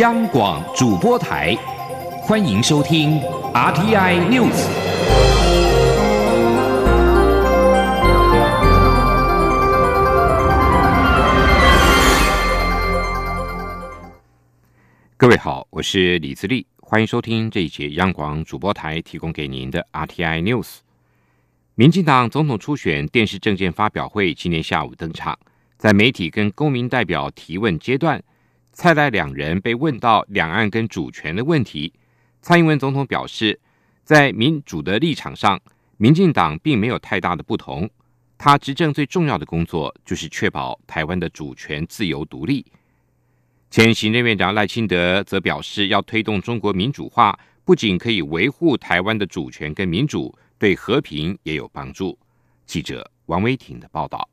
央广主播台，欢迎收听 RTI News。各位好，我是李自立，欢迎收听这一节央广主播台提供给您的 RTI News。民进党总统初选电视政见发表会今天下午登场，在媒体跟公民代表提问阶段。蔡赖两人被问到两岸跟主权的问题，蔡英文总统表示，在民主的立场上，民进党并没有太大的不同。他执政最重要的工作就是确保台湾的主权、自由、独立。前行政院长赖清德则表示，要推动中国民主化，不仅可以维护台湾的主权跟民主，对和平也有帮助。记者王威婷的报道。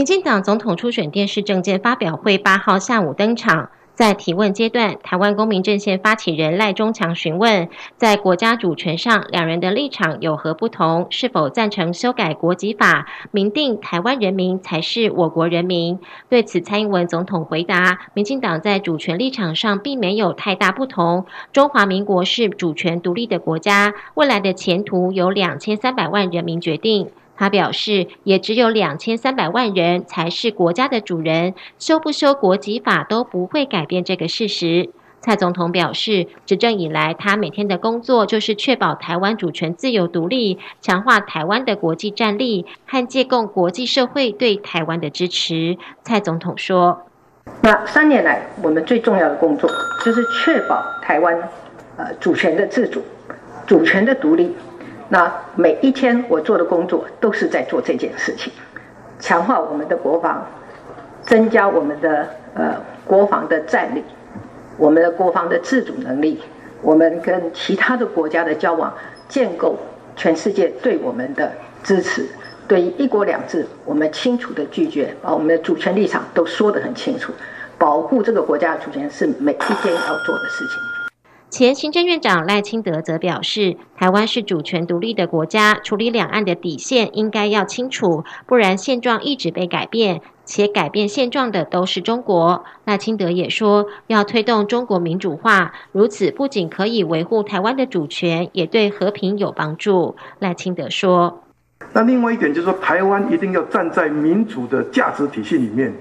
民进党总统初选电视政见发表会八号下午登场，在提问阶段，台湾公民阵线发起人赖中强询问，在国家主权上，两人的立场有何不同？是否赞成修改国籍法，明定台湾人民才是我国人民？对此，蔡英文总统回答：民进党在主权立场上并没有太大不同。中华民国是主权独立的国家，未来的前途由两千三百万人民决定。他表示，也只有两千三百万人才是国家的主人，修不修国籍法都不会改变这个事实。蔡总统表示，执政以来，他每天的工作就是确保台湾主权、自由、独立，强化台湾的国际战力和借供国际社会对台湾的支持。蔡总统说：“那三年来，我们最重要的工作就是确保台湾呃主权的自主、主权的独立。”那每一天我做的工作都是在做这件事情，强化我们的国防，增加我们的呃国防的战力，我们的国防的自主能力，我们跟其他的国家的交往，建构全世界对我们的支持。对于一国两制，我们清楚的拒绝，把我们的主权立场都说得很清楚，保护这个国家的主权是每一天要做的事情。前行政院长赖清德则表示，台湾是主权独立的国家，处理两岸的底线应该要清楚，不然现状一直被改变，且改变现状的都是中国。赖清德也说，要推动中国民主化，如此不仅可以维护台湾的主权，也对和平有帮助。赖清德说：“那另外一点就是说，台湾一定要站在民主的价值体系里面，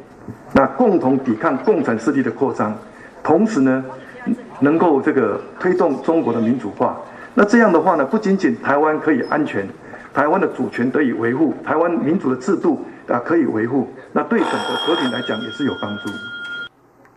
那共同抵抗共产势力的扩张，同时呢。”能够这个推动中国的民主化，那这样的话呢，不仅仅台湾可以安全，台湾的主权得以维护，台湾民主的制度啊可以维护，那对整个和平来讲也是有帮助。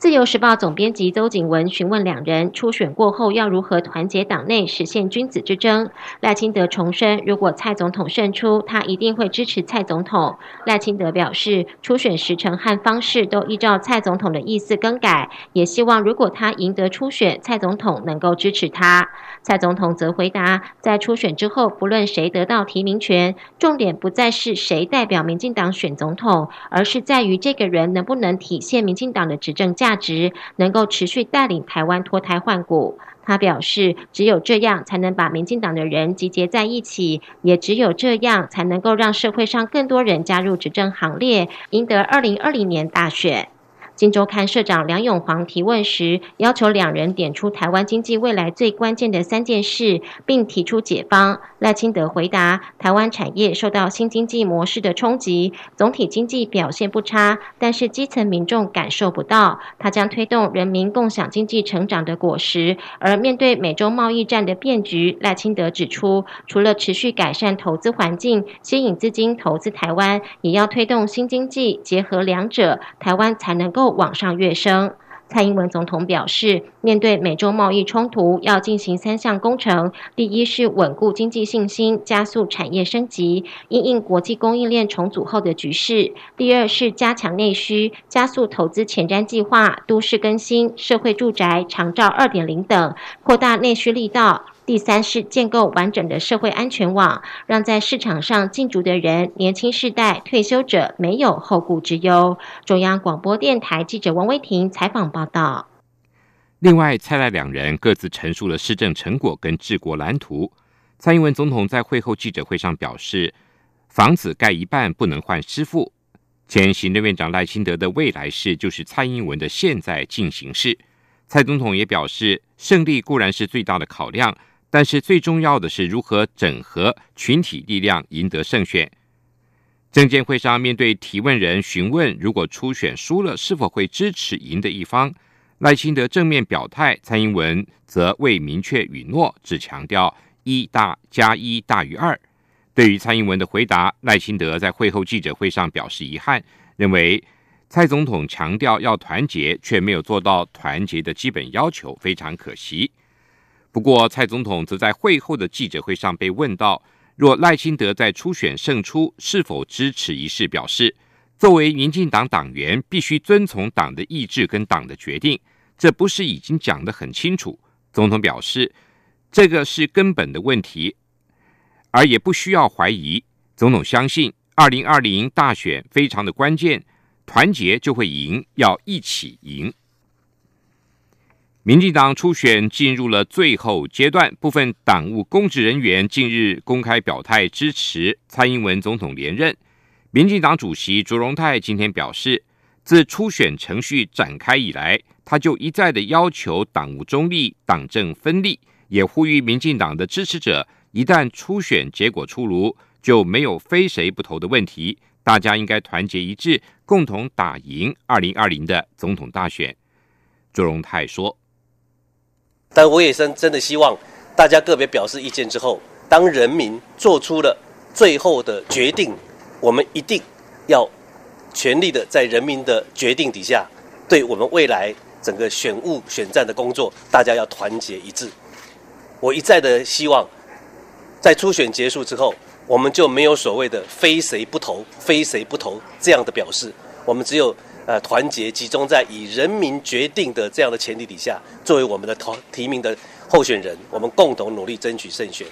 自由时报总编辑邹景文询问两人初选过后要如何团结党内，实现君子之争。赖清德重申，如果蔡总统胜出，他一定会支持蔡总统。赖清德表示，初选时程和方式都依照蔡总统的意思更改，也希望如果他赢得初选，蔡总统能够支持他。蔡总统则回答，在初选之后，不论谁得到提名权，重点不再是谁代表民进党选总统，而是在于这个人能不能体现民进党的执政价。价值能够持续带领台湾脱胎换骨。他表示，只有这样才能把民进党的人集结在一起，也只有这样才能够让社会上更多人加入执政行列，赢得二零二零年大选。金周刊社长梁永煌提问时，要求两人点出台湾经济未来最关键的三件事，并提出解方。赖清德回答：台湾产业受到新经济模式的冲击，总体经济表现不差，但是基层民众感受不到。他将推动人民共享经济成长的果实。而面对美洲贸易战的变局，赖清德指出，除了持续改善投资环境，吸引资金投资台湾，也要推动新经济，结合两者，台湾才能够。往上跃升。蔡英文总统表示，面对美洲贸易冲突，要进行三项工程：第一是稳固经济信心，加速产业升级，应应国际供应链重组后的局势；第二是加强内需，加速投资前瞻计划、都市更新、社会住宅、长照二点零等，扩大内需力道。第三是建构完整的社会安全网，让在市场上进驻的人、年轻世代、退休者没有后顾之忧。中央广播电台记者王威婷采访报道。另外，蔡赖两人各自陈述了施政成果跟治国蓝图。蔡英文总统在会后记者会上表示，房子盖一半不能换师傅。前行政院长赖清德的未来式就是蔡英文的现在进行式。蔡总统也表示，胜利固然是最大的考量，但是最重要的是如何整合群体力量，赢得胜选。证监会上面对提问人询问，如果初选输了，是否会支持赢的一方？赖清德正面表态，蔡英文则未明确允诺，只强调一大加一大于二。对于蔡英文的回答，赖清德在会后记者会上表示遗憾，认为。蔡总统强调要团结，却没有做到团结的基本要求，非常可惜。不过，蔡总统则在会后的记者会上被问到，若赖清德在初选胜出，是否支持一事，表示作为民进党党员，必须遵从党的意志跟党的决定，这不是已经讲得很清楚？总统表示，这个是根本的问题，而也不需要怀疑。总统相信，二零二零大选非常的关键。团结就会赢，要一起赢。民进党初选进入了最后阶段，部分党务公职人员近日公开表态支持蔡英文总统连任。民进党主席卓荣泰今天表示，自初选程序展开以来，他就一再的要求党务中立、党政分立，也呼吁民进党的支持者，一旦初选结果出炉，就没有非谁不投的问题。大家应该团结一致，共同打赢二零二零的总统大选。卓荣泰说：“但我也真真的希望大家个别表示意见之后，当人民做出了最后的决定，我们一定要全力的在人民的决定底下，对我们未来整个选务选战的工作，大家要团结一致。我一再的希望，在初选结束之后。”我们就没有所谓的非谁不投、非谁不投这样的表示。我们只有呃团结集中在以人民决定的这样的前提底下，作为我们的投提名的候选人，我们共同努力争取胜选。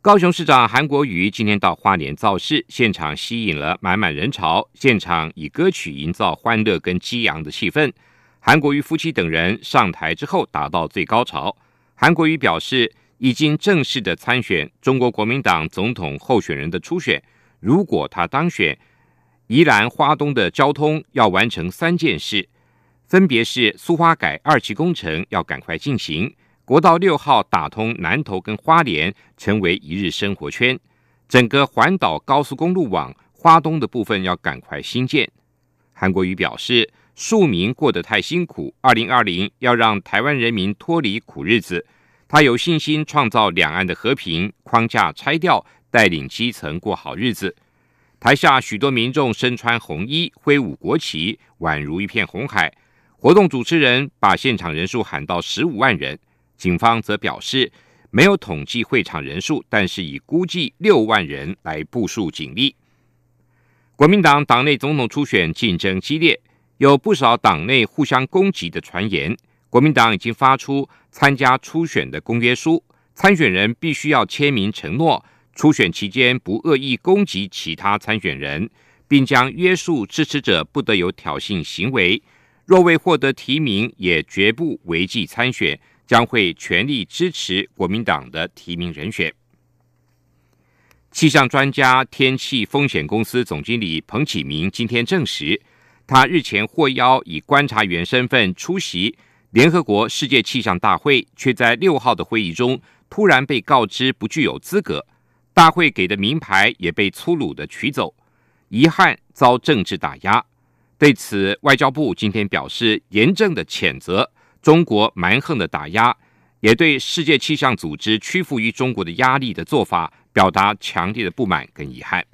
高雄市长韩国瑜今天到花莲造势，现场吸引了满满人潮，现场以歌曲营造欢乐跟激昂的气氛。韩国瑜夫妻等人上台之后达到最高潮。韩国瑜表示。已经正式的参选中国国民党总统候选人的初选，如果他当选，宜兰花东的交通要完成三件事，分别是苏花改二期工程要赶快进行，国道六号打通南投跟花莲成为一日生活圈，整个环岛高速公路网花东的部分要赶快新建。韩国瑜表示，庶民过得太辛苦，二零二零要让台湾人民脱离苦日子。他有信心创造两岸的和平框架拆掉，带领基层过好日子。台下许多民众身穿红衣，挥舞国旗，宛如一片红海。活动主持人把现场人数喊到十五万人，警方则表示没有统计会场人数，但是以估计六万人来部署警力。国民党党内总统初选竞争激烈，有不少党内互相攻击的传言。国民党已经发出参加初选的公约书，参选人必须要签名承诺，初选期间不恶意攻击其他参选人，并将约束支持者不得有挑衅行为。若未获得提名，也绝不违纪参选，将会全力支持国民党的提名人选。气象专家、天气风险公司总经理彭启明今天证实，他日前获邀以观察员身份出席。联合国世界气象大会却在六号的会议中突然被告知不具有资格，大会给的名牌也被粗鲁的取走，遗憾遭政治打压。对此，外交部今天表示严正的谴责中国蛮横的打压，也对世界气象组织屈服于中国的压力的做法表达强烈的不满跟遗憾。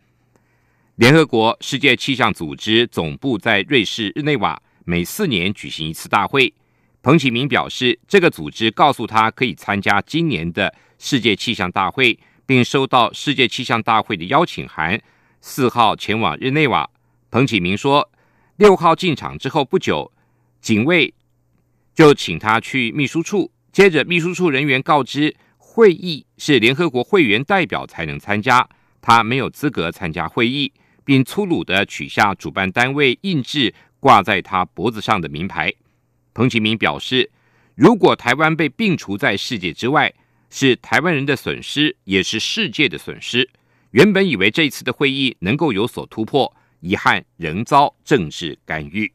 联合国世界气象组织总部在瑞士日内瓦，每四年举行一次大会。彭启明表示，这个组织告诉他可以参加今年的世界气象大会，并收到世界气象大会的邀请函。四号前往日内瓦。彭启明说，六号进场之后不久，警卫就请他去秘书处。接着，秘书处人员告知，会议是联合国会员代表才能参加，他没有资格参加会议，并粗鲁的取下主办单位印制挂在他脖子上的名牌。彭启明表示，如果台湾被并除在世界之外，是台湾人的损失，也是世界的损失。原本以为这次的会议能够有所突破，遗憾仍遭政治干预。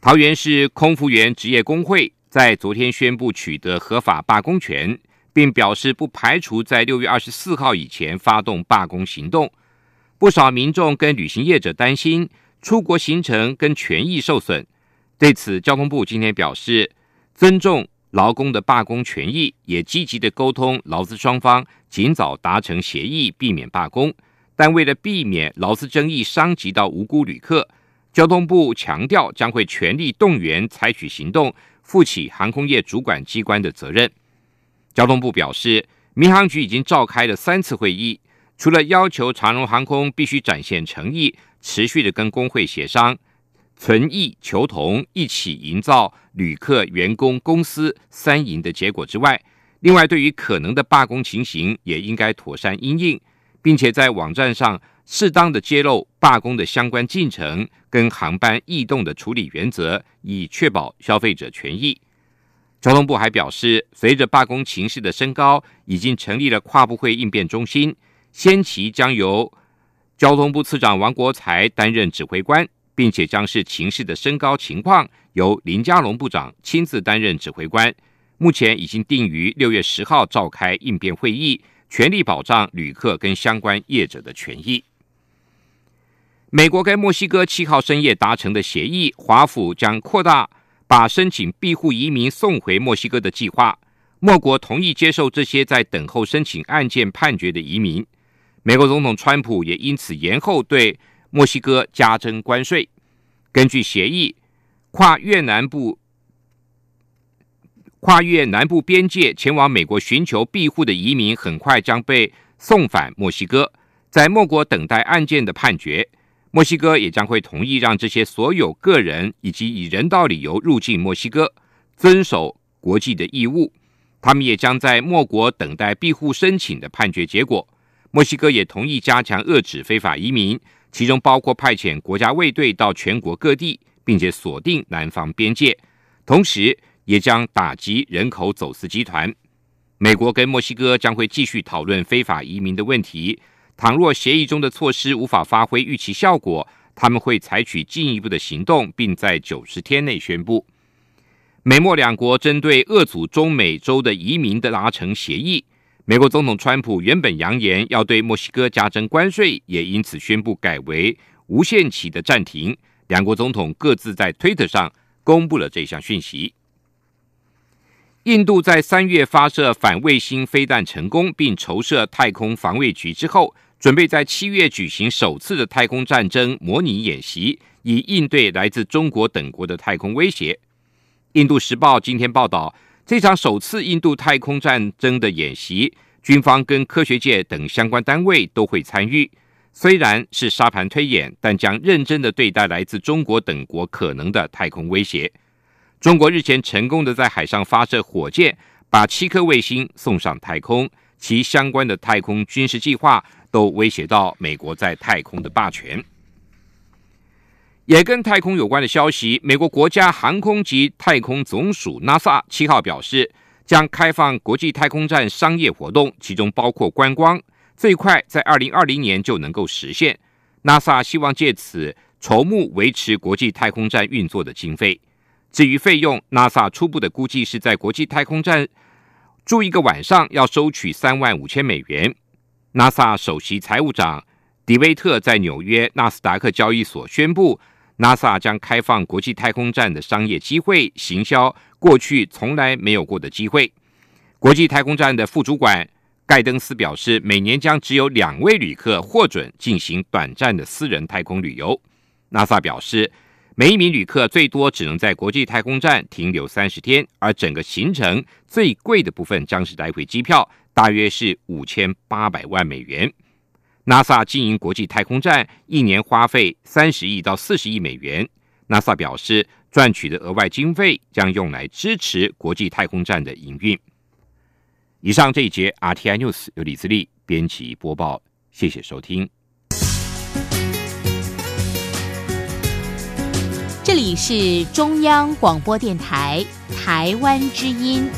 桃园市空服员职业工会在昨天宣布取得合法罢工权，并表示不排除在六月二十四号以前发动罢工行动。不少民众跟旅行业者担心出国行程跟权益受损。对此，交通部今天表示尊重劳工的罢工权益，也积极的沟通劳资双方，尽早达成协议，避免罢工。但为了避免劳资争议伤及到无辜旅客。交通部强调，将会全力动员采取行动，负起航空业主管机关的责任。交通部表示，民航局已经召开了三次会议，除了要求长荣航空必须展现诚意，持续的跟工会协商，存异求同，一起营造旅客、员工、公司三赢的结果之外，另外对于可能的罢工情形，也应该妥善应应，并且在网站上。适当的揭露罢工的相关进程跟航班异动的处理原则，以确保消费者权益。交通部还表示，随着罢工情势的升高，已经成立了跨部会应变中心，先期将由交通部次长王国才担任指挥官，并且将是情势的升高情况由林佳龙部长亲自担任指挥官。目前已经定于六月十号召开应变会议，全力保障旅客跟相关业者的权益。美国跟墨西哥七号深夜达成的协议，华府将扩大把申请庇护移民送回墨西哥的计划。莫国同意接受这些在等候申请案件判决的移民。美国总统川普也因此延后对墨西哥加征关税。根据协议，跨越南部跨越南部边界前往美国寻求庇护的移民，很快将被送返墨西哥，在莫国等待案件的判决。墨西哥也将会同意让这些所有个人以及以人道理由入境墨西哥，遵守国际的义务。他们也将在莫国等待庇护申请的判决结果。墨西哥也同意加强遏制非法移民，其中包括派遣国家卫队到全国各地，并且锁定南方边界，同时也将打击人口走私集团。美国跟墨西哥将会继续讨论非法移民的问题。倘若协议中的措施无法发挥预期效果，他们会采取进一步的行动，并在九十天内宣布。美墨两国针对遏阻中美洲的移民的达成协议。美国总统川普原本扬言要对墨西哥加征关税，也因此宣布改为无限期的暂停。两国总统各自在推特上公布了这项讯息。印度在三月发射反卫星飞弹成功，并筹设太空防卫局之后。准备在七月举行首次的太空战争模拟演习，以应对来自中国等国的太空威胁。印度时报今天报道，这场首次印度太空战争的演习，军方跟科学界等相关单位都会参与。虽然是沙盘推演，但将认真的对待来自中国等国可能的太空威胁。中国日前成功的在海上发射火箭，把七颗卫星送上太空，其相关的太空军事计划。都威胁到美国在太空的霸权。也跟太空有关的消息，美国国家航空及太空总署 NASA 七号表示，将开放国际太空站商业活动，其中包括观光，最快在二零二零年就能够实现。NASA 希望借此筹募维持国际太空站运作的经费。至于费用，NASA 初步的估计是在国际太空站住一个晚上要收取三万五千美元。NASA 首席财务长迪威特在纽约纳斯达克交易所宣布，NASA 将开放国际太空站的商业机会，行销过去从来没有过的机会。国际太空站的副主管盖登斯表示，每年将只有两位旅客获准进行短暂的私人太空旅游。NASA 表示，每一名旅客最多只能在国际太空站停留三十天，而整个行程最贵的部分将是来回机票。大约是五千八百万美元。NASA 经营国际太空站一年花费三十亿到四十亿美元。NASA 表示，赚取的额外经费将用来支持国际太空站的营运。以上这一节 RTI News 由李自力编辑播报，谢谢收听。这里是中央广播电台台湾之音。